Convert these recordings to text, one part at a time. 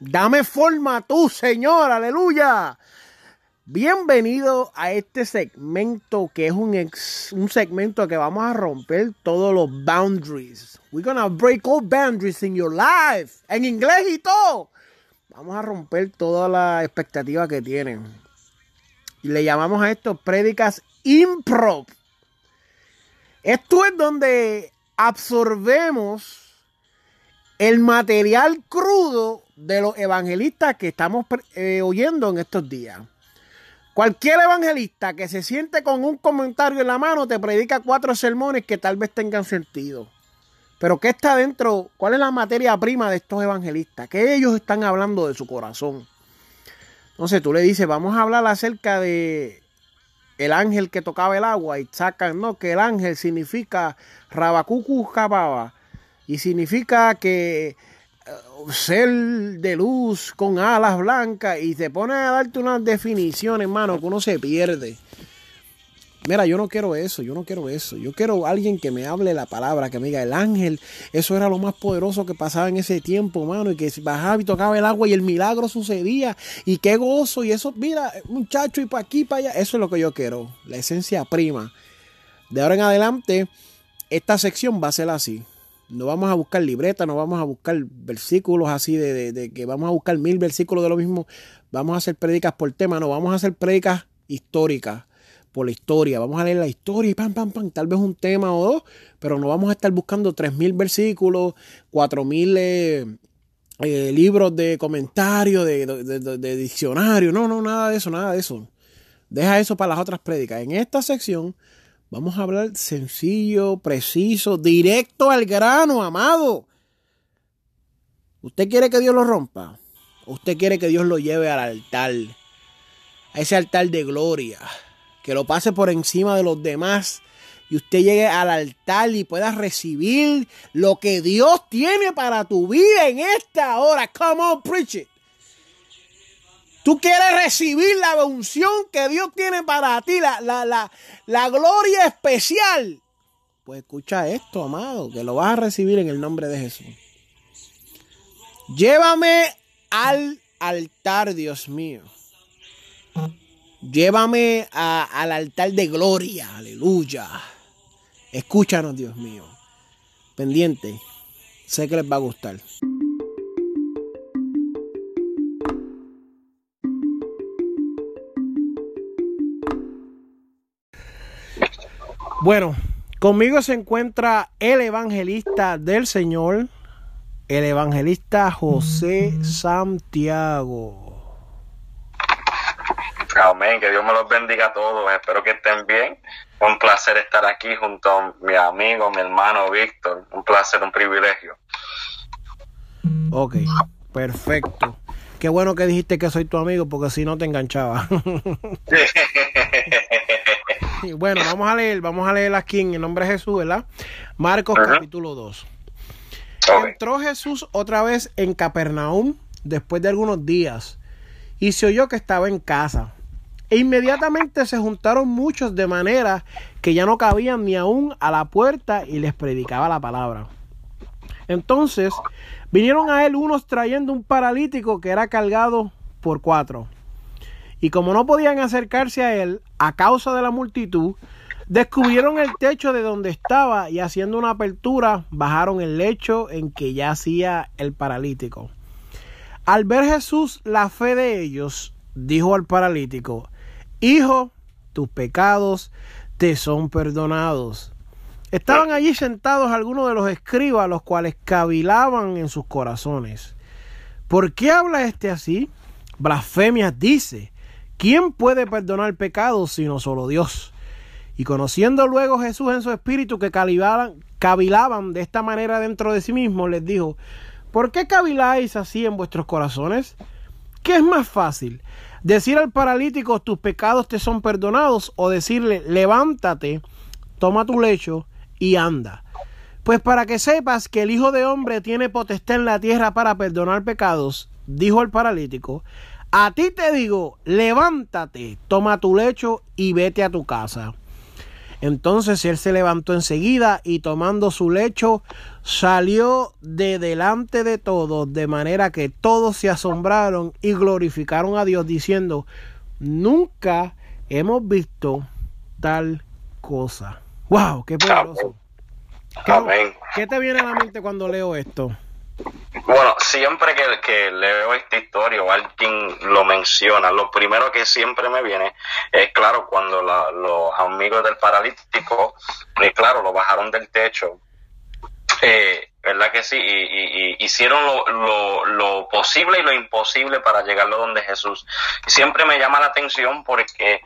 Dame forma tú, Señor. Aleluya. Bienvenido a este segmento que es un, un segmento que vamos a romper todos los boundaries. We're gonna break all boundaries in your life. En inglés y todo. Vamos a romper toda la expectativa que tienen. Y le llamamos a esto prédicas improv. Esto es donde absorbemos el material crudo de los evangelistas que estamos eh, oyendo en estos días. Cualquier evangelista que se siente con un comentario en la mano te predica cuatro sermones que tal vez tengan sentido. Pero ¿qué está dentro? ¿Cuál es la materia prima de estos evangelistas? ¿Qué ellos están hablando de su corazón? Entonces tú le dices, vamos a hablar acerca de el ángel que tocaba el agua y sacan, no, que el ángel significa Rabacucu Jababa y significa que uh, ser de luz con alas blancas y te pone a darte unas definiciones, hermano, que uno se pierde. Mira, yo no quiero eso, yo no quiero eso. Yo quiero alguien que me hable la palabra, que me diga el ángel. Eso era lo más poderoso que pasaba en ese tiempo, mano. Y que bajaba y tocaba el agua y el milagro sucedía. Y qué gozo. Y eso, mira, muchacho, y para aquí, para allá. Eso es lo que yo quiero. La esencia prima. De ahora en adelante, esta sección va a ser así. No vamos a buscar libretas, no vamos a buscar versículos así de, que vamos a buscar mil versículos de lo mismo. Vamos a hacer prédicas por tema, no, vamos a hacer prédicas históricas, por la historia. Vamos a leer la historia y pam, pam, pam, tal vez un tema o dos, pero no vamos a estar buscando tres mil versículos, cuatro mil eh, eh, libros de comentarios, de, de diccionario. No, no, nada de eso, nada de eso. Deja eso para las otras prédicas. En esta sección Vamos a hablar sencillo, preciso, directo al grano, amado. ¿Usted quiere que Dios lo rompa? ¿O usted quiere que Dios lo lleve al altar? A ese altar de gloria. Que lo pase por encima de los demás. Y usted llegue al altar y pueda recibir lo que Dios tiene para tu vida en esta hora. Come on, preach it. Tú quieres recibir la unción que Dios tiene para ti, la, la, gloria especial. Pues escucha esto, amado, que lo vas a recibir en el nombre de Jesús. Llévame al altar, Dios mío. Llévame al altar de gloria, aleluya. Escúchanos, Dios mío. Pendiente, sé que les va a gustar. Bueno, conmigo se encuentra el evangelista del Señor, el evangelista José Santiago. Amén, que Dios me los bendiga a todos, espero que estén bien. Un placer estar aquí junto a mi amigo, mi hermano Víctor. Un placer, un privilegio. Ok, perfecto. Qué bueno que dijiste que soy tu amigo porque si no te enganchaba. bueno, vamos a leer, vamos a leer aquí en el nombre de Jesús, ¿verdad? Marcos capítulo 2. Entró Jesús otra vez en Capernaum después de algunos días y se oyó que estaba en casa. E inmediatamente se juntaron muchos de manera que ya no cabían ni aún a la puerta y les predicaba la palabra. Entonces vinieron a él unos trayendo un paralítico que era cargado por cuatro. Y como no podían acercarse a él a causa de la multitud, descubrieron el techo de donde estaba y haciendo una apertura bajaron el lecho en que yacía el paralítico. Al ver Jesús la fe de ellos, dijo al paralítico, Hijo, tus pecados te son perdonados. Estaban allí sentados algunos de los escribas, los cuales cavilaban en sus corazones. ¿Por qué habla este así? Blasfemias dice. ¿Quién puede perdonar pecados sino solo Dios? Y conociendo luego Jesús en su espíritu que cavilaban de esta manera dentro de sí mismo, les dijo, ¿por qué caviláis así en vuestros corazones? ¿Qué es más fácil? ¿Decir al paralítico tus pecados te son perdonados o decirle levántate, toma tu lecho y anda? Pues para que sepas que el Hijo de Hombre tiene potestad en la tierra para perdonar pecados, dijo el paralítico, a ti te digo, levántate, toma tu lecho y vete a tu casa. Entonces él se levantó enseguida y tomando su lecho salió de delante de todos, de manera que todos se asombraron y glorificaron a Dios diciendo, nunca hemos visto tal cosa. ¡Wow! ¡Qué poderoso! Amén. ¿Qué te viene a la mente cuando leo esto? Bueno, siempre que, que, leo esta historia o alguien lo menciona, lo primero que siempre me viene es, claro, cuando la, los amigos del paralítico, y claro, lo bajaron del techo, eh, ¿verdad que sí? Y, y, y hicieron lo, lo, lo, posible y lo imposible para llegarlo donde Jesús. Siempre me llama la atención porque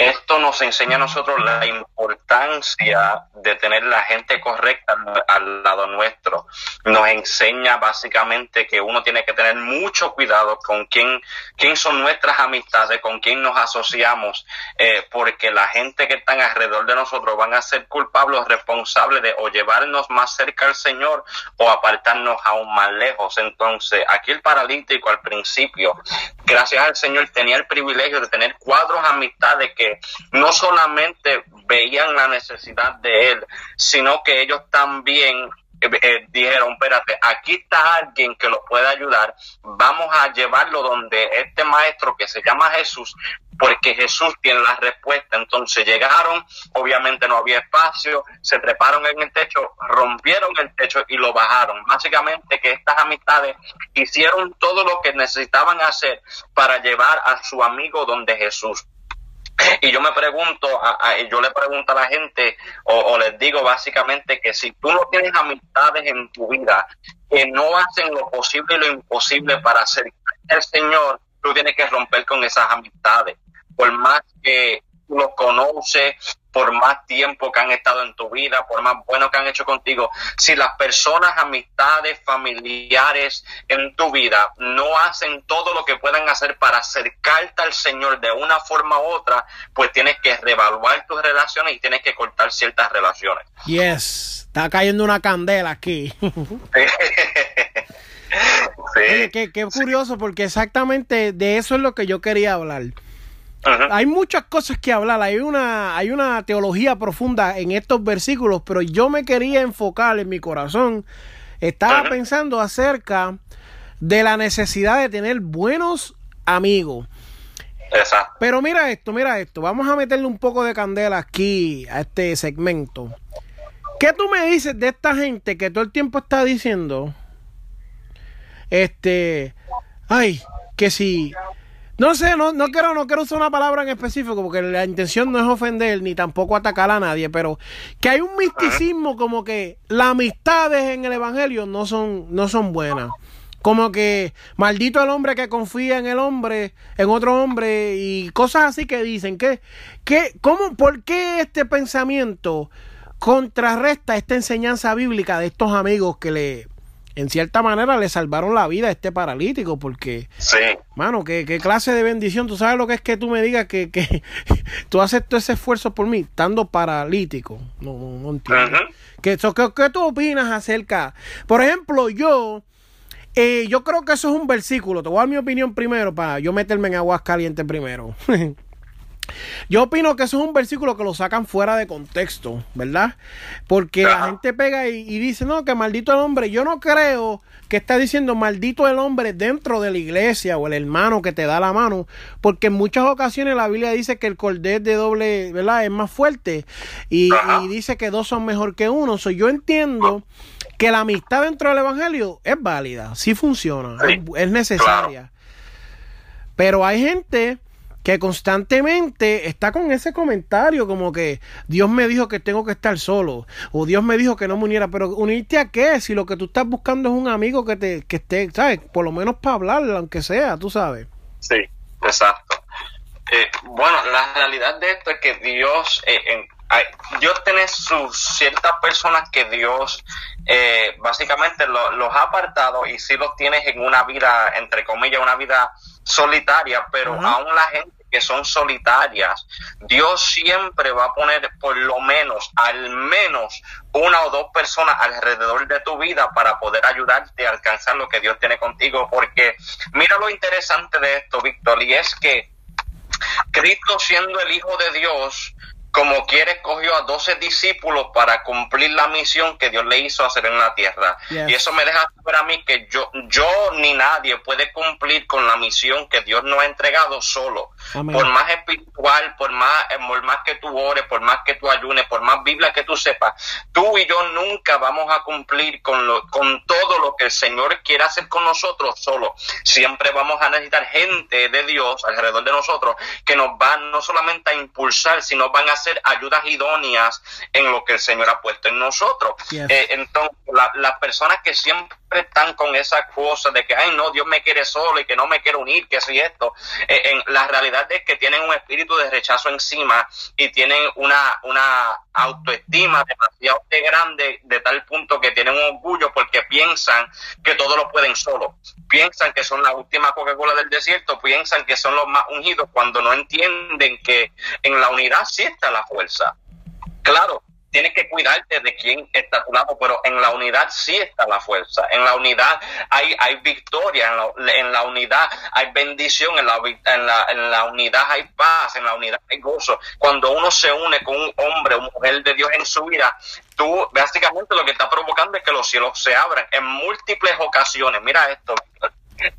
esto nos enseña a nosotros la importancia de tener la gente correcta al lado nuestro. Nos enseña básicamente que uno tiene que tener mucho cuidado con quién, quién son nuestras amistades, con quién nos asociamos, eh, porque la gente que están alrededor de nosotros van a ser culpables, responsables de o llevarnos más cerca al Señor o apartarnos aún más lejos. Entonces, aquí el paralítico al principio, gracias al Señor, tenía el privilegio de tener cuatro amistades que no solamente veían la necesidad de él, sino que ellos también eh, eh, dijeron, espérate, aquí está alguien que lo puede ayudar, vamos a llevarlo donde este maestro que se llama Jesús, porque Jesús tiene la respuesta. Entonces llegaron, obviamente no había espacio, se treparon en el techo, rompieron el techo y lo bajaron. Básicamente que estas amistades hicieron todo lo que necesitaban hacer para llevar a su amigo donde Jesús. Y yo me pregunto, a, yo le pregunto a la gente, o, les digo básicamente que si tú no tienes amistades en tu vida que no hacen lo posible y lo imposible para acercarte al Señor, tú tienes que romper con esas amistades. Por más que tú los conoces, por más tiempo que han estado en tu vida, por más bueno que han hecho contigo, si las personas, amistades, familiares en tu vida no hacen todo lo que puedan hacer para acercarte al Señor de una forma u otra, pues tienes que reevaluar tus relaciones y tienes que cortar ciertas relaciones. Yes, está cayendo una candela aquí. sí. Qué curioso, porque exactamente de eso es lo que yo quería hablar. Ajá. Hay muchas cosas que hablar, hay una, hay una teología profunda en estos versículos, pero yo me quería enfocar en mi corazón. Estaba Ajá. pensando acerca de la necesidad de tener buenos amigos. Exacto. Pero mira esto, mira esto. Vamos a meterle un poco de candela aquí a este segmento. ¿Qué tú me dices de esta gente que todo el tiempo está diciendo? Este, ay, que si no sé, no, no, quiero, no quiero usar una palabra en específico porque la intención no es ofender ni tampoco atacar a nadie, pero que hay un misticismo como que las amistades en el Evangelio no son, no son buenas. Como que maldito el hombre que confía en el hombre, en otro hombre y cosas así que dicen. que, que, cómo, ¿Por qué este pensamiento contrarresta esta enseñanza bíblica de estos amigos que le, en cierta manera le salvaron la vida a este paralítico, porque, sí. mano, ¿qué, qué clase de bendición. Tú sabes lo que es que tú me digas que, que tú haces todo ese esfuerzo por mí, estando paralítico. No, no, no entiendo. Uh -huh. ¿Qué, so, ¿qué, ¿Qué tú opinas acerca? Por ejemplo, yo, eh, yo creo que eso es un versículo. Te voy a dar mi opinión primero para yo meterme en aguas calientes primero. Yo opino que eso es un versículo que lo sacan fuera de contexto, ¿verdad? Porque la gente pega y, y, dice, no, que maldito el hombre. Yo no creo que está diciendo maldito el hombre dentro de la iglesia o el hermano que te da la mano, porque en muchas ocasiones la Biblia dice que el cordés de doble, ¿verdad? Es más fuerte y, y dice que dos son mejor que uno. So, yo entiendo que la amistad dentro del evangelio es válida, sí funciona, sí, es, es, necesaria. Claro. Pero hay gente que constantemente está con ese comentario como que Dios me dijo que tengo que estar solo o Dios me dijo que no me uniera, pero unirte a qué si lo que tú estás buscando es un amigo que te que esté, ¿sabes? Por lo menos para hablar, aunque sea, tú sabes. Sí, exacto. Eh, bueno, la realidad de esto es que Dios, eh, en, Dios tiene sus ciertas personas que Dios eh, básicamente los ha apartado y sí los tienes en una vida, entre comillas, una vida solitaria, pero aún la gente que son solitarias, Dios siempre va a poner por lo menos, al menos una o dos personas alrededor de tu vida para poder ayudarte a alcanzar lo que Dios tiene contigo. Porque mira lo interesante de esto, Víctor, y es que Cristo siendo el Hijo de Dios, como quiere, escogió a doce discípulos para cumplir la misión que Dios le hizo hacer en la tierra. Y eso me deja saber a mí que yo, yo ni nadie puede cumplir con la misión que Dios nos ha entregado solo. Por más espiritual, por más, eh, por más que tú ores, por más que tú ayunes, por más Biblia que tú sepas, tú y yo nunca vamos a cumplir con, lo, con todo lo que el Señor quiere hacer con nosotros solo. Siempre vamos a necesitar gente de Dios alrededor de nosotros que nos van no solamente a impulsar, sino van a ser ayudas idóneas en lo que el Señor ha puesto en nosotros. Eh, entonces, las personas que siempre están con esa cosa de que, ay, no, Dios me quiere solo y que no me quiere unir, que si esto, eh, en la realidad es que tienen un espíritu de rechazo encima y tienen una, una autoestima demasiado grande de tal punto que tienen un orgullo porque piensan que todo lo pueden solo, piensan que son la última Coca-Cola del desierto, piensan que son los más ungidos cuando no entienden que en la unidad sí está la fuerza. Claro, tienes que cuidarte de quién está tu lado, pero en la unidad sí está la fuerza. En la unidad hay, hay victoria, en la, unidad hay bendición, en la, en, la, en la unidad hay paz, en la unidad hay gozo. Cuando uno se une con un hombre o mujer de Dios en su vida, tú básicamente lo que está provocando es que los cielos se abran en múltiples ocasiones. Mira esto,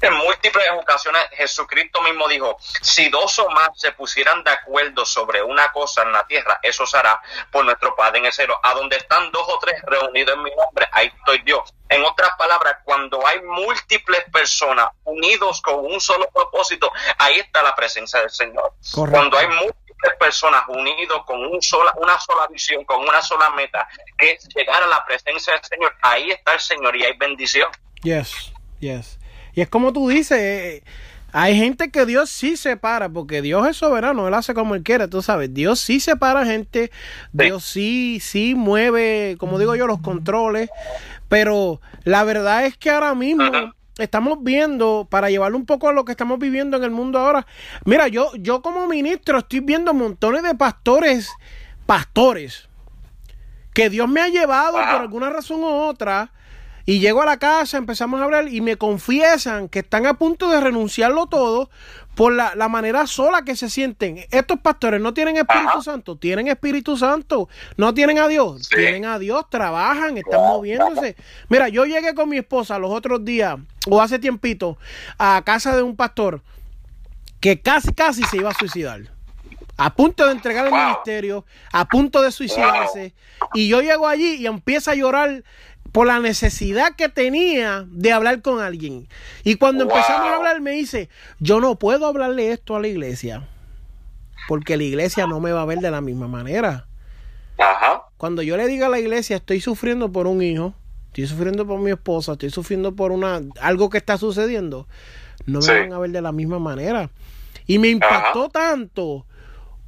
en múltiples ocasiones Jesucristo mismo dijo, si dos o más se pusieran de acuerdo sobre una cosa en la tierra, eso se hará por nuestro Padre en el cielo. A donde están dos o tres reunidos en mi nombre, ahí estoy Dios. En otras palabras, cuando hay múltiples personas unidos con un solo propósito, ahí está la presencia del Señor. Cuando hay múltiples personas unidos con un sola, una sola visión, con una sola meta, que es llegar a la presencia del Señor, ahí está el Señor y hay bendición. Yes, yes. Y es como tú dices, hay gente que Dios sí separa, porque Dios es soberano, Él hace como Él quiere, tú sabes. Dios sí separa gente, Dios sí, sí mueve, como digo yo, los controles. Pero la verdad es que ahora mismo estamos viendo, para llevarlo un poco a lo que estamos viviendo en el mundo ahora. Mira, yo, yo como ministro estoy viendo montones de pastores, pastores, que Dios me ha llevado por alguna razón u otra y llego a la casa, empezamos a hablar y me confiesan que están a punto de renunciarlo todo por la, manera sola que se sienten. Estos pastores no tienen Espíritu Santo, tienen Espíritu Santo, no tienen a Dios, tienen a Dios, trabajan, están moviéndose. Mira, yo llegué con mi esposa los otros días, o hace tiempito, a casa de un pastor que casi, casi se iba a suicidar. A punto de entregar el ministerio, a punto de suicidarse, y yo llego allí y empiezo a llorar por la necesidad que tenía de hablar con alguien. Y cuando empezamos a hablar me dice, yo no puedo hablarle esto a la iglesia, porque la iglesia no me va a ver de la misma manera. Cuando yo le diga a la iglesia, estoy sufriendo por un hijo, estoy sufriendo por mi esposa, estoy sufriendo por una algo que está sucediendo, no me van a ver de la misma manera. Y me impactó tanto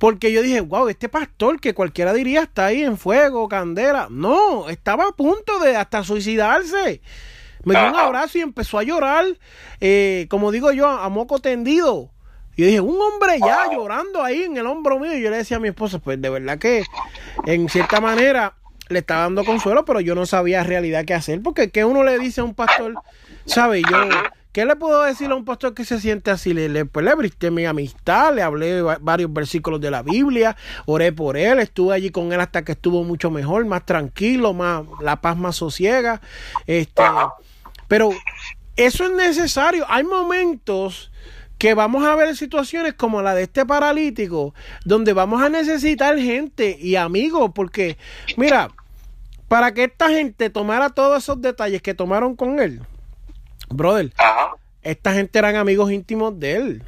porque yo dije, wow, este pastor que cualquiera diría está ahí en fuego, candela. No, estaba a punto de hasta suicidarse. Me dio un abrazo y empezó a llorar, eh, como digo yo, a moco tendido. Y yo dije, un hombre ya llorando ahí en el hombro mío. Y yo le decía a mi esposa, pues de verdad que en cierta manera le estaba dando consuelo, pero yo no sabía realidad qué hacer. Porque que uno le dice a un pastor, ¿sabe? Yo ¿Qué le puedo decir a un pastor que se siente así? Le, le, pues le mi amistad, le hablé varios versículos de la Biblia, oré por él, estuve allí con él hasta que estuvo mucho mejor, más tranquilo, más la paz más sosiega. Este, pero eso es necesario. Hay momentos que vamos a ver situaciones como la de este paralítico, donde vamos a necesitar gente y amigos, porque mira, para que esta gente tomara todos esos detalles que tomaron con él, brother, esta gente eran amigos íntimos de él.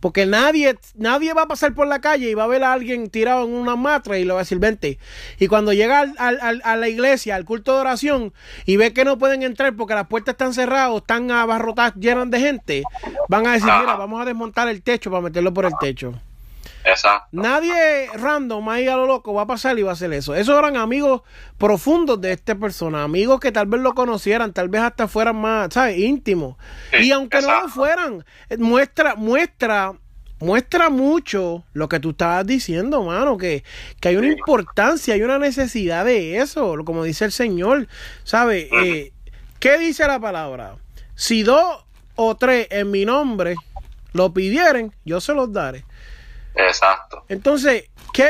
Porque nadie, nadie va a pasar por la calle y va a ver a alguien tirado en una matra y le va a decir, vente. Y cuando llega al, a la iglesia, al culto de oración, y ve que no pueden entrar porque las puertas están cerradas, están abarrotadas, llenas de gente, van a decir, mira, vamos a desmontar el techo para meterlo por el techo. Exacto. Nadie random ahí a lo loco va a pasar y va a hacer eso. Esos eran amigos profundos de esta persona, amigos que tal vez lo conocieran, tal vez hasta fueran más, ¿sabes? íntimos. Sí, y aunque no lo fueran, eh, muestra, muestra, muestra mucho lo que tú estabas diciendo, mano, que, que hay una Sí. importancia, hay una necesidad de eso, lo- como dice el Señor, ¿sabes? Ujú. Eh, ¿Qué dice la palabra? Si dos o tres en mi nombre lo pidieren, yo se los daré. Exacto. Entonces, ¿qué?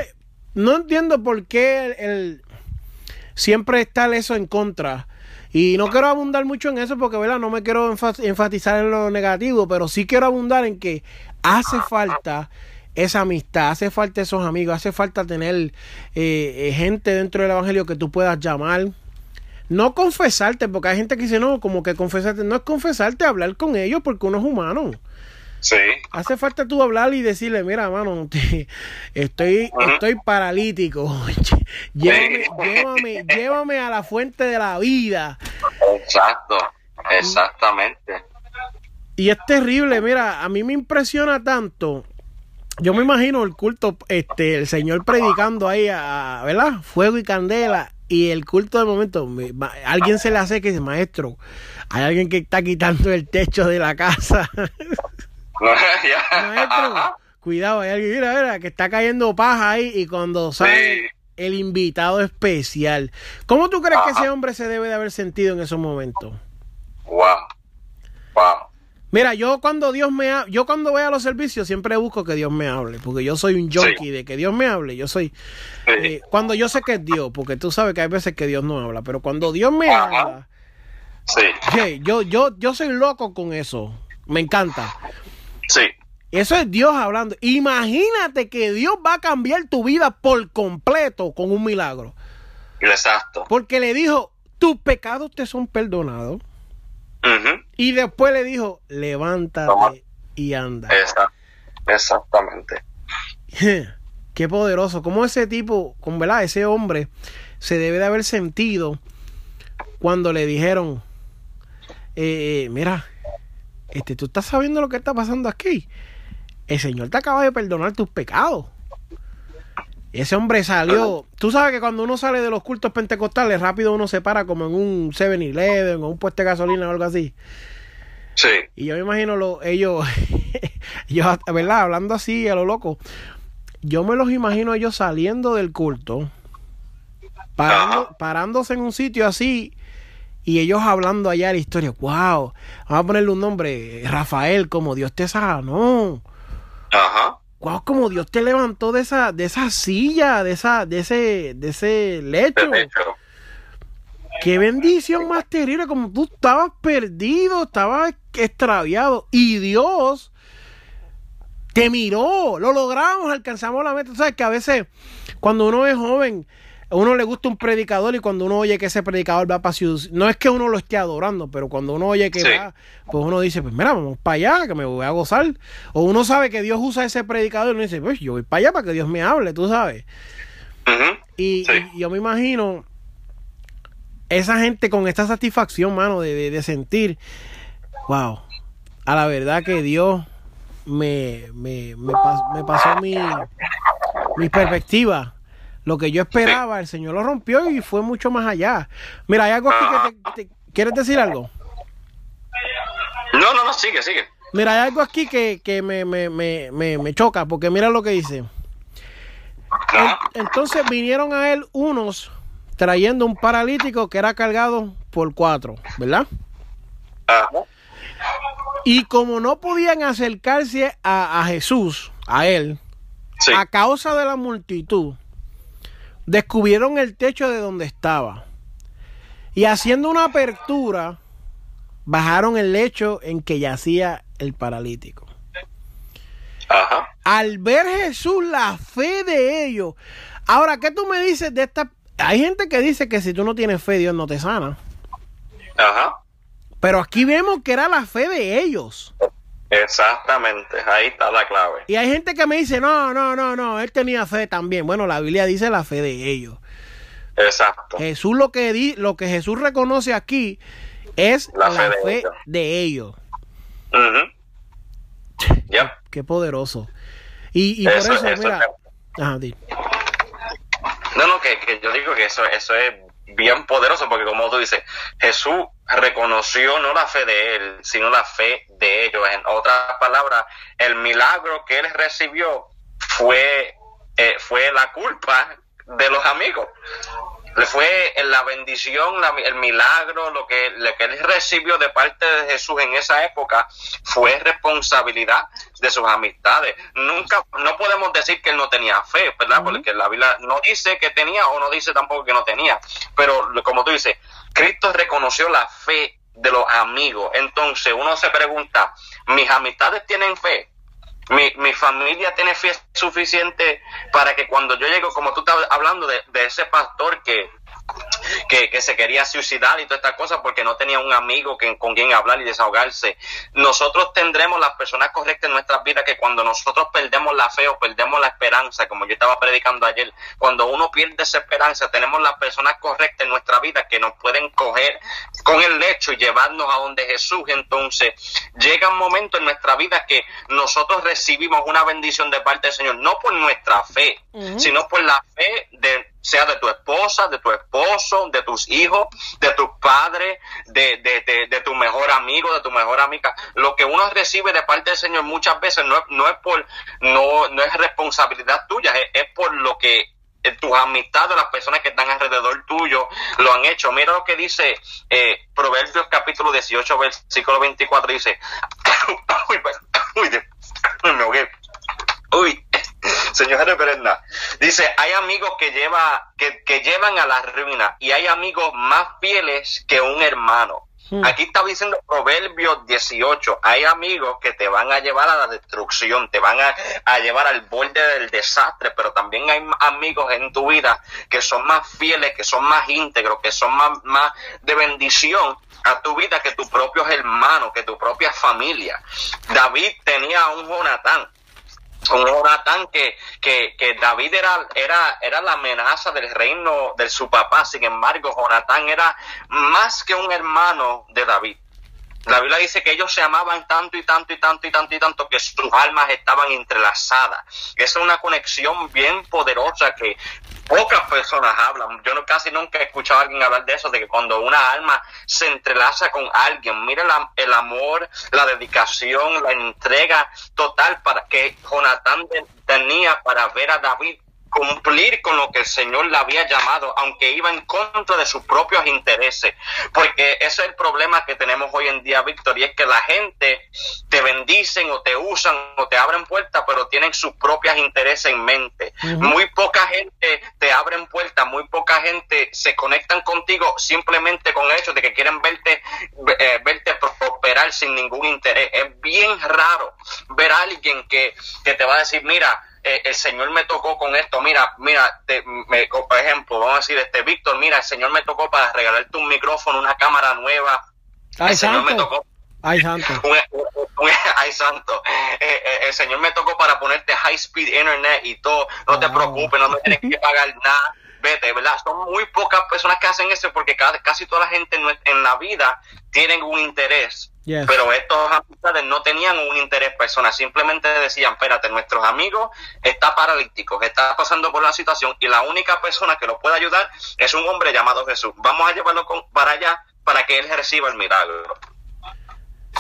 No entiendo por qué el, el- siempre está eso en contra. Y no quiero abundar mucho en eso porque, ¿verdad? No me quiero enfa- enfatizar en lo negativo, pero sí quiero abundar en que hace falta esa amistad, hace falta esos amigos, hace falta tener eh, eh, gente dentro del Evangelio que tú puedas llamar. No confesarte, porque hay gente que dice, no, como que confesarte, no es confesarte, hablar con ellos porque uno es humano. Sí. Hace falta tú hablar y decirle, mira, mano, te- estoy, estoy paralítico. llévame, llévame, llévame a la fuente de la vida. Exacto. Exactamente. Y es terrible, mira, a mí me impresiona tanto. Yo me imagino el culto, este, el Señor predicando ahí, a, ¿verdad? Fuego y candela. Y el culto de momento, me- alguien se le hace que dice, maestro, hay alguien que está quitando el techo de la casa. Maestro, cuidado, hay alguien, mira, mira, que está cayendo paja ahí y cuando sale Sí. el invitado especial. ¿Cómo tú crees que ese hombre se debe de haber sentido en esos momentos? Wow. Wow. Mira, yo cuando Dios me ha- yo cuando voy a los servicios siempre busco que Dios me hable, porque yo soy un junkie de que Dios me hable, yo soy Sí. eh, cuando yo sé que es Dios, porque tú sabes que hay veces que Dios no habla, pero cuando Dios me Ajá. habla, Sí. hey, yo yo yo soy loco con eso. Me encanta. Sí. Eso es Dios hablando. Imagínate que Dios va a cambiar tu vida por completo con un milagro. Exacto. Porque le dijo, tus pecados te son perdonados. Ujú. Y después le dijo, levántate Toma. y anda. Exactamente. Qué poderoso. Como ese tipo, con verdad, ese hombre se debe de haber sentido cuando le dijeron, eh, mira, este, tú estás sabiendo lo que está pasando aquí. El Señor te acaba de perdonar tus pecados. Ese hombre salió. Tú sabes que cuando uno sale de los cultos pentecostales, rápido uno se para como en un 7-Eleven o un puesto de gasolina o algo así. Sí. Y yo me imagino lo, ellos, ellos, ¿verdad? Hablando así a lo loco. Yo me los imagino ellos saliendo del culto, parando- parándose en un sitio así y ellos hablando allá la historia. ¡Wow! Vamos a ponerle un nombre, Rafael, como Dios te sanó. Ajá. ¡Wow! Como Dios te levantó de esa, de esa silla, de esa, de ese, de ese lecho. De. Qué bendición más terrible, como tú estabas perdido, estabas extraviado y Dios te miró, lo logramos, alcanzamos la meta. Tú sabes que a veces cuando uno es joven, a uno le gusta un predicador y cuando uno oye que ese predicador va para su... No es que uno lo esté adorando, pero cuando uno oye que Sí. va, pues uno dice, pues mira, vamos para allá, que me voy a gozar. O uno sabe que Dios usa ese predicador y uno dice, pues yo voy para allá para que Dios me hable, tú sabes. Y, Sí. y yo me imagino esa gente con esta satisfacción, mano, de, de- de sentir, wow, a la verdad que Dios me, me, me, pas- me pasó mi, mi perspectiva. Lo que yo esperaba, el Señor lo rompió y fue mucho más allá. Mira, hay algo aquí que te, te- ¿Quieres decir algo? No, no, no, sigue, sigue. Mira, hay algo aquí que, que me, me, me, me, me choca, porque mira lo que dice. Entonces vinieron a él unos trayendo un paralítico que era cargado por cuatro, ¿verdad? Ajá. Y como no podían acercarse a, a Jesús, a él, Sí. a causa de la multitud, descubrieron el techo de donde estaba. Y haciendo una apertura, bajaron el lecho en que yacía el paralítico. Ajá. al ver Jesús la fe de ellos. Ahora, ¿qué tú me dices de esta? Hay gente que dice que si tú no tienes fe, Dios no te sana. Ajá. Pero aquí vemos que era la fe de ellos. Exactamente. Ahí está la clave. Y hay gente que me dice, no, no, no, no, él tenía fe también. Bueno, la Biblia dice la fe de ellos. Exacto. Jesús lo que di, lo que Jesús reconoce aquí es la, La fe, fe de ellos. de ellos. Yep. Qué poderoso. Y, y por eso, mira... Ajá, no, no, que, que, yo digo que eso, eso es bien poderoso porque como tú dices, Jesús reconoció no la fe de él, sino la fe de ellos. En otras palabras, el milagro que él recibió fue, eh, fue la culpa de los amigos le fue la bendición, el milagro, lo que, lo que él recibió de parte de Jesús en esa época fue responsabilidad de sus amistades. Nunca, no podemos decir que él no tenía fe, ¿verdad? Porque la Biblia no dice que tenía o no dice tampoco que no tenía. Pero como tú dices, Cristo reconoció la fe de los amigos. Entonces uno se pregunta, ¿mis amistades tienen fe? Mi, mi, familia tiene fe suficiente para que cuando yo llego, como tú estás hablando de, de ese pastor que, que, se quería suicidar y todas estas cosas porque no tenía un amigo que, con quien hablar y desahogarse. Nosotros tendremos las personas correctas en nuestras vidas que cuando nosotros perdemos la fe o perdemos la esperanza, como yo estaba predicando ayer, cuando uno pierde esa esperanza, tenemos las personas correctas en nuestra vida que nos pueden coger con el lecho y llevarnos a donde Jesús. Entonces llega un momento en nuestra vida que nosotros recibimos una bendición de parte del Señor, no por nuestra fe, sino por la fe de sea de tu esposa, de tu esposo, de tus hijos, de tus padres, de, de, de, tu mejor amigo, de tu mejor amiga. Lo que uno recibe de parte del Señor muchas veces no, no es por, no, no es responsabilidad tuya, es, por lo que eh, tus amistades, las personas que están alrededor tuyo, lo han hecho. Mira lo que dice eh, Proverbios capítulo 18, versículo 24, dice, uy, uy, uy, uy, Señor reverenda, dice, hay amigos que, lleva, que, que llevan a la ruina y hay amigos más fieles que un hermano. Hmm. Aquí está diciendo Proverbios 18, hay amigos que te van a llevar a la destrucción, te van a, llevar al borde del desastre, pero también hay amigos en tu vida que son más fieles, que son más íntegros, que son más, más de bendición a tu vida que tus propios hermanos, que tu propia familia. David tenía un Jonatán un Jonatán que, que, que, David era, era, era la amenaza del reino de su papá, sin embargo, Jonatán era más que un hermano de David. La Biblia dice que ellos se amaban tanto y tanto y tanto y tanto y tanto que sus almas estaban entrelazadas. Esa es una conexión bien poderosa que pocas personas hablan. Yo no, casi nunca he escuchado a alguien hablar de eso, de que cuando una alma se entrelaza con alguien, mira el amor, la dedicación, la entrega total para que Jonatán tenía para ver a David cumplir con lo que el Señor le había llamado, aunque iba en contra de sus propios intereses. Porque ese es el problema que tenemos hoy en día, Víctor, y es que la gente te bendicen o te usan o te abren puertas, pero tienen sus propios intereses en mente. Muy poca gente te abren puertas, muy poca gente se conectan contigo simplemente con el hecho de que quieren verte, eh, verte prosperar sin ningún interés. Es bien raro ver a alguien que, que te va a decir, mira, eh, el Señor me tocó con esto, mira, mira, me, por ejemplo, vamos a decir, este Víctor, mira, el Señor me tocó para regalarte un micrófono, una cámara nueva. Ay, el Señor me tocó. Ay, santo. ay, santo. Eh, eh, el Señor me tocó para ponerte high speed internet y todo. No te preocupes, no me tienes que pagar nada. Vete, ¿verdad? Son muy pocas personas que hacen eso porque casi toda la gente en la vida tienen un interés pero estos amistades no tenían un interés personal, simplemente decían, espérate, nuestros amigos está paralítico, está pasando por la situación y la única persona que lo puede ayudar es un hombre llamado Jesús. Vamos a llevarlo para allá para que él reciba el milagro.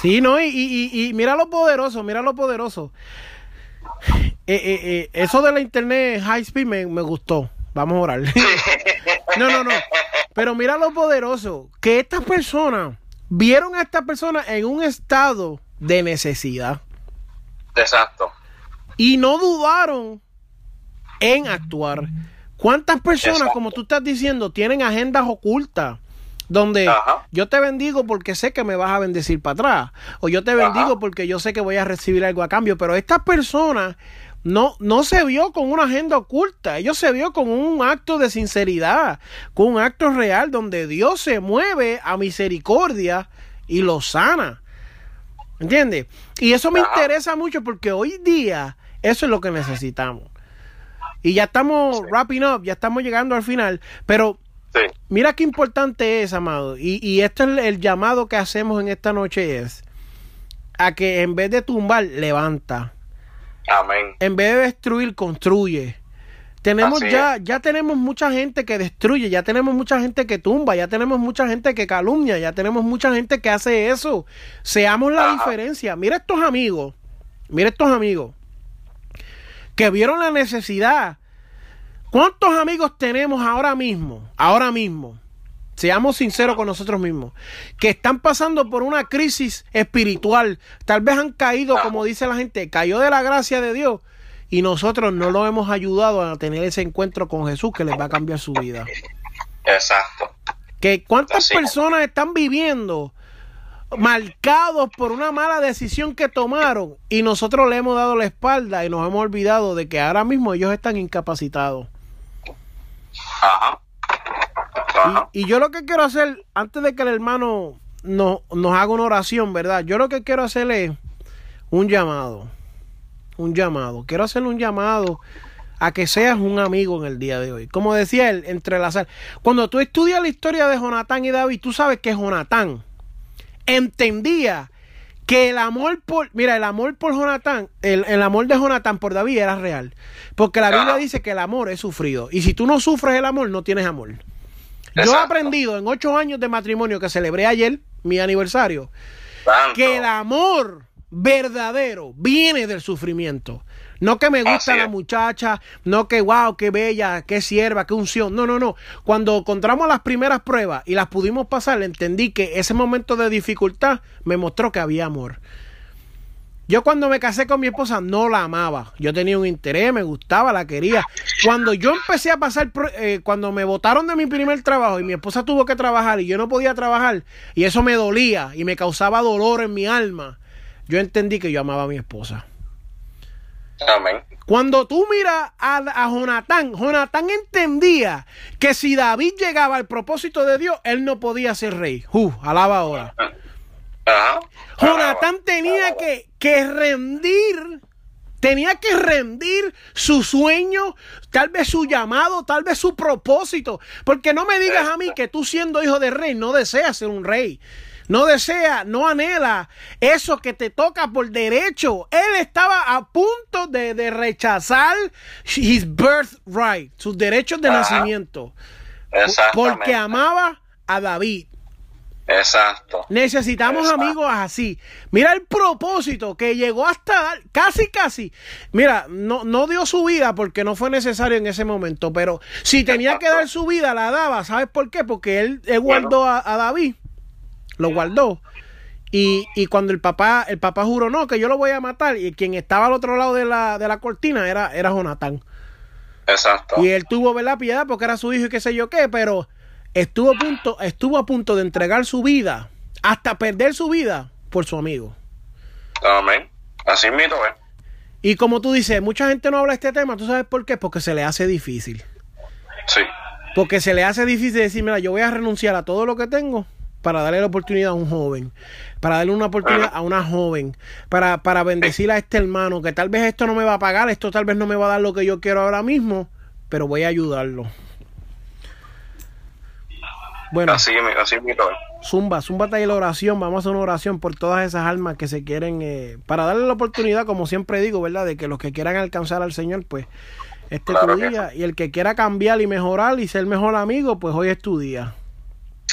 Sí, no, y, y, mira lo poderoso, mira lo poderoso. Eh, eh, eh, eso de la internet high speed me, me gustó. Vamos a orar. no, no, no. Pero mira lo poderoso, que estas personas vieron a esta persona en un estado de necesidad. Exacto. Y no dudaron en actuar. ¿Cuántas personas, como tú estás diciendo, tienen agendas ocultas? Donde yo te bendigo porque sé que me vas a bendecir para atrás. O yo te bendigo porque yo sé que voy a recibir algo a cambio. Pero estas personas no, no se vio con una agenda oculta, ellos se vio con un acto de sinceridad, con un acto real donde Dios se mueve a misericordia y lo sana. ¿Entiendes? Y eso me interesa mucho porque hoy día eso es lo que necesitamos. Y ya estamos wrapping up, ya estamos llegando al final, pero mira qué importante es, amado. Y, y esto es el llamado que hacemos en esta noche es a que en vez de tumbar, levanta Amén. En vez de destruir, construye. Tenemos ya, ya tenemos mucha gente que destruye, ya tenemos mucha gente que tumba, ya tenemos mucha gente que calumnia, ya tenemos mucha gente que hace eso. Seamos la diferencia. Mira estos amigos, mira estos amigos que vieron la necesidad. ¿Cuántos amigos tenemos ahora mismo? Ahora mismo. Seamos sinceros con nosotros mismos. Que están pasando por una crisis espiritual. Tal vez han caído, como dice la gente, cayó de la gracia de Dios y nosotros no lo hemos ayudado a tener ese encuentro con Jesús que les va a cambiar su vida. Exacto. Que cuántas personas están viviendo marcados por una mala decisión que tomaron y nosotros le hemos dado la espalda y nos hemos olvidado de que ahora mismo ellos están incapacitados. Ajá. Y, yo lo que quiero hacer, antes de que el hermano nos haga una oración, ¿verdad? Yo lo que quiero hacer es un llamado un llamado. Quiero hacerle un llamado a que seas un amigo en el día de hoy. Como decía él, entrelazar. Cuando tú estudias la historia de Jonatán y David, tú sabes que Jonatán entendía que el amor por, mira, el amor por Jonatán, el, amor de Jonatán por David era real. Porque la Biblia dice que el amor es sufrido. Y si tú no sufres el amor, no tienes amor. Yo he aprendido en ocho años de matrimonio que celebré ayer, mi aniversario, que el amor verdadero viene del sufrimiento. No que me gusta la muchacha, no que wow, qué bella, qué sierva, qué unción. No, no, no. Cuando encontramos las primeras pruebas y las pudimos pasar, entendí que ese momento de dificultad me mostró que había amor. Yo cuando me casé con mi esposa no la amaba. Yo tenía un interés, me gustaba, la quería. Cuando yo empecé a pasar, eh, cuando me votaron de mi primer trabajo y mi esposa tuvo que trabajar y yo no podía trabajar y eso me dolía y me causaba dolor en mi alma yo entendí que yo amaba a mi esposa. Amén. Cuando tú miras a, a, Jonatán, Jonatán entendía que si David llegaba al propósito de Dios, él no podía ser rey. Uh, alaba ahora. Jonatán tenía que, que rendir, tenía que rendir su sueño, tal vez su llamado, tal vez su propósito. Porque no me digas a mí que tú siendo hijo de rey no deseas ser un rey no desea, no anhela eso que te toca por derecho. Él estaba a punto de, rechazar his birthright, sus derechos de nacimiento. Porque amaba a David. Exacto. Necesitamos amigos así. Mira el propósito que llegó hasta casi, casi. Mira, no, no dio su vida porque no fue necesario en ese momento, pero si tenía que dar su vida, la daba. ¿Sabes por qué? Porque él, guardó a, David lo guardó. Y, y, cuando el papá, el papá juró, no, que yo lo voy a matar, y quien estaba al otro lado de la, de la cortina era, era Jonathan. Exacto. Y él tuvo la piedad porque era su hijo y qué sé yo qué, pero estuvo a punto, estuvo a punto de entregar su vida, hasta perder su vida por su amigo. Amén. Así mismo ¿eh? Y como tú dices, mucha gente no habla de este tema, ¿tú sabes por qué? Porque se le hace difícil. Sí. Porque se le hace difícil decir, mira, yo voy a renunciar a todo lo que tengo para darle la oportunidad a un joven, para darle una oportunidad a una joven, para, para bendecir a este hermano, que tal vez esto no me va a pagar, esto tal vez no me va a dar lo que yo quiero ahora mismo, pero voy a ayudarlo. Bueno, así, así Zumba, zumba ahí la oración, vamos a hacer una oración por todas esas almas que se quieren, eh, para darle la oportunidad, como siempre digo, ¿verdad? De que los que quieran alcanzar al Señor, pues este es tu día, y el que quiera cambiar y mejorar y ser mejor amigo, pues hoy es tu día.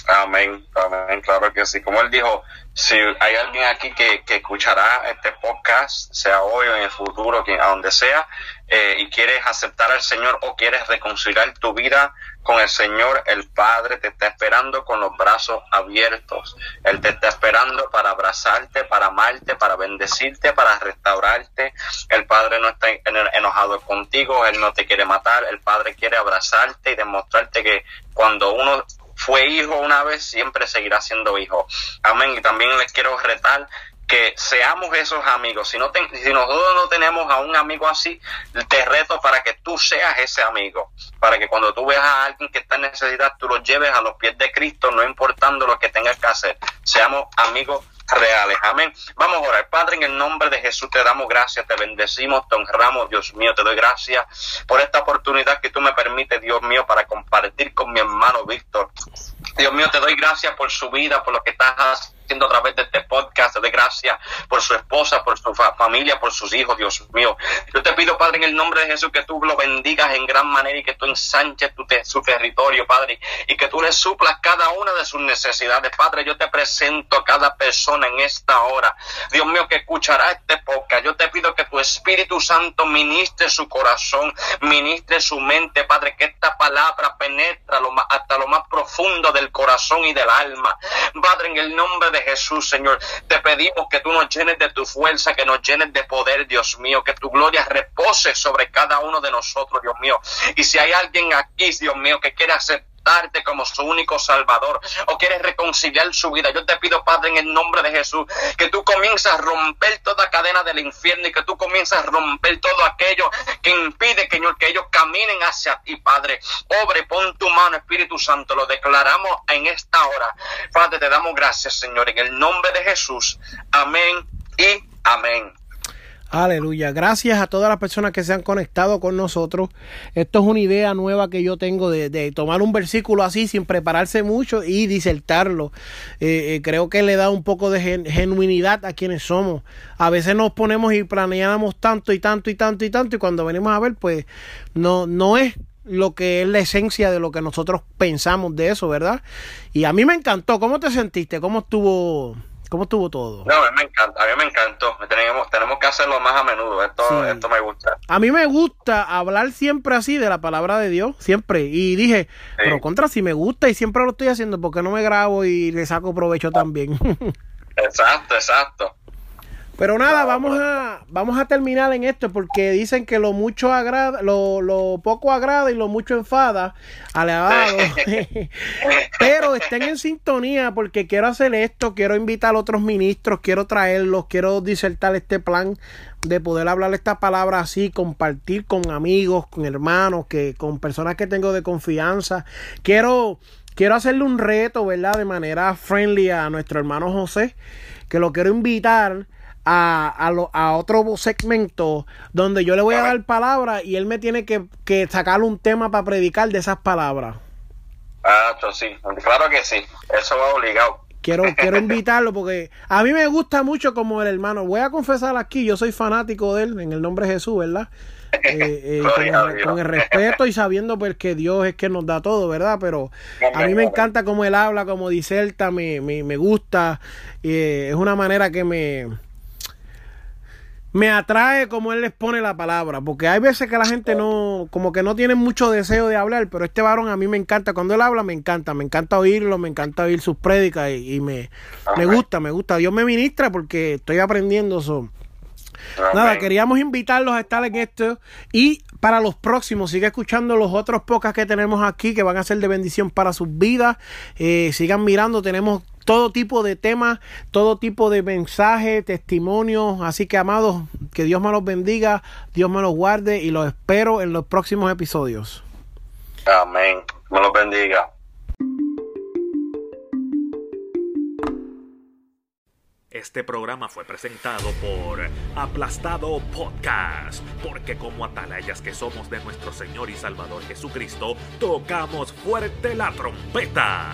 Amén, amén, claro que sí. Como él dijo, si hay alguien aquí que, que escuchará este podcast, sea hoy o en el futuro, a donde sea, eh, y quieres aceptar al Señor o quieres reconciliar tu vida con el Señor, el Padre te está esperando con los brazos abiertos. Él te está esperando para abrazarte, para amarte, para bendecirte, para restaurarte. El Padre no está enojado contigo, Él no te quiere matar, el Padre quiere abrazarte y demostrarte que cuando uno fue hijo una vez, siempre seguirá siendo hijo. Amén. Y también les quiero retar que seamos esos amigos. Si, no si nosotros no tenemos a un amigo así, te reto para que tú seas ese amigo. Para que cuando tú veas a alguien que está en necesidad, tú lo lleves a los pies de Cristo, no importando lo que tengas que hacer. Seamos amigos reales. Amén. Vamos a orar. Padre, en el nombre de Jesús te damos gracias, te bendecimos, te honramos, Dios mío, te doy gracias por esta oportunidad que tú me permites, Dios mío, para compartir con mi hermano Víctor. Dios mío, te doy gracias por su vida, por lo que estás a través de este podcast. De gracias por su esposa, por su familia, por sus hijos, Dios mío. Yo te pido, Padre, en el nombre de Jesús, que tú lo bendigas en gran manera y que tú ensanches tu su territorio, Padre, y que tú le suplas cada una de sus necesidades. Padre, yo te presento a cada persona en esta hora. Dios mío, que escuchará este podcast. Yo te pido que tu Espíritu Santo ministre su corazón, ministre su mente, Padre, que esta palabra penetra lo hasta lo más profundo del corazón y del alma. Padre, en el nombre de Jesús, Señor, te pedimos que tú nos llenes de tu fuerza, que nos llenes de poder, Dios mío, que tu gloria repose sobre cada uno de nosotros, Dios mío. Y si hay alguien aquí, Dios mío, que quiere como su único Salvador o quieres reconciliar su vida, yo te pido, Padre, en el nombre de Jesús, que tú comienzas a romper toda cadena del infierno y que tú comienzas a romper todo aquello que impide, Señor, que ellos caminen hacia ti, Padre. Obre, pon tu mano, Espíritu Santo, lo declaramos en esta hora. Padre, te damos gracias, Señor, en el nombre de Jesús. Amén y amén. Aleluya. Gracias a todas las personas que se han conectado con nosotros. Esto es una idea nueva que yo tengo de, tomar un versículo así sin prepararse mucho y disertarlo. Eh, eh, creo que le da un poco de genuinidad a quienes somos. A veces nos ponemos y planeamos tanto y tanto y tanto y tanto y cuando venimos a ver pues no, no es lo que es la esencia de lo que nosotros pensamos de eso, ¿verdad? Y a mí me encantó. ¿Cómo te sentiste? ¿Cómo estuvo? ¿Cómo estuvo todo? No, a mí me encanta, a mí me encantó. Tenemos, tenemos que hacerlo más a menudo. Esto, esto me gusta. A mí me gusta hablar siempre así de la palabra de Dios, siempre. Y dije, pero contra, si me gusta y siempre lo estoy haciendo, ¿por qué no me grabo y le saco provecho también? exacto, exacto. Pero nada, vamos a, vamos a terminar en esto porque dicen que lo mucho agrada, lo, lo poco agrada y lo mucho enfada. Alabado. Pero estén en sintonía porque quiero hacer esto, quiero invitar a otros ministros, quiero traerlos, quiero disertar este plan de poder hablar esta palabra así, compartir con amigos, con hermanos, que, con personas que tengo de confianza. Quiero, quiero hacerle un reto, ¿verdad? De manera friendly a nuestro hermano José, que lo quiero invitar a, a, otro segmento donde yo le voy a dar palabras y él me tiene que, que sacar un tema para predicar de esas palabras. Ah, sí, claro que sí, eso va obligado. Quiero, quiero invitarlo porque a mí me gusta mucho como el hermano. Voy a confesar aquí, yo soy fanático de él en el nombre de Jesús, ¿verdad? Eh, eh, con, el, respeto y sabiendo pues que Dios es que nos da todo, ¿verdad? Pero a mí me encanta cómo él habla, como diserta, me, me, me gusta. Eh, es una manera que me, me atrae como él les pone la palabra, porque hay veces que la gente no, como que no tiene mucho deseo de hablar, pero este varón a mí me encanta, cuando él habla me encanta, me encanta oírlo, me encanta oír sus prédicas y, me, me gusta, me gusta. Dios me ministra porque estoy aprendiendo eso. Nada, queríamos invitarlos a estar en esto y para los próximos, sigue escuchando los otros pocas que tenemos aquí que van a ser de bendición para sus vidas. Eh, sigan mirando, tenemos todo tipo de temas, todo tipo de mensajes, testimonios. Así que, amados, que Dios me los bendiga, Dios me los guarde y los espero en los próximos episodios. Amén. Me los bendiga. Este programa fue presentado por Aplastado Podcast, porque como atalayas que somos de nuestro Señor y Salvador Jesucristo, tocamos fuerte la trompeta.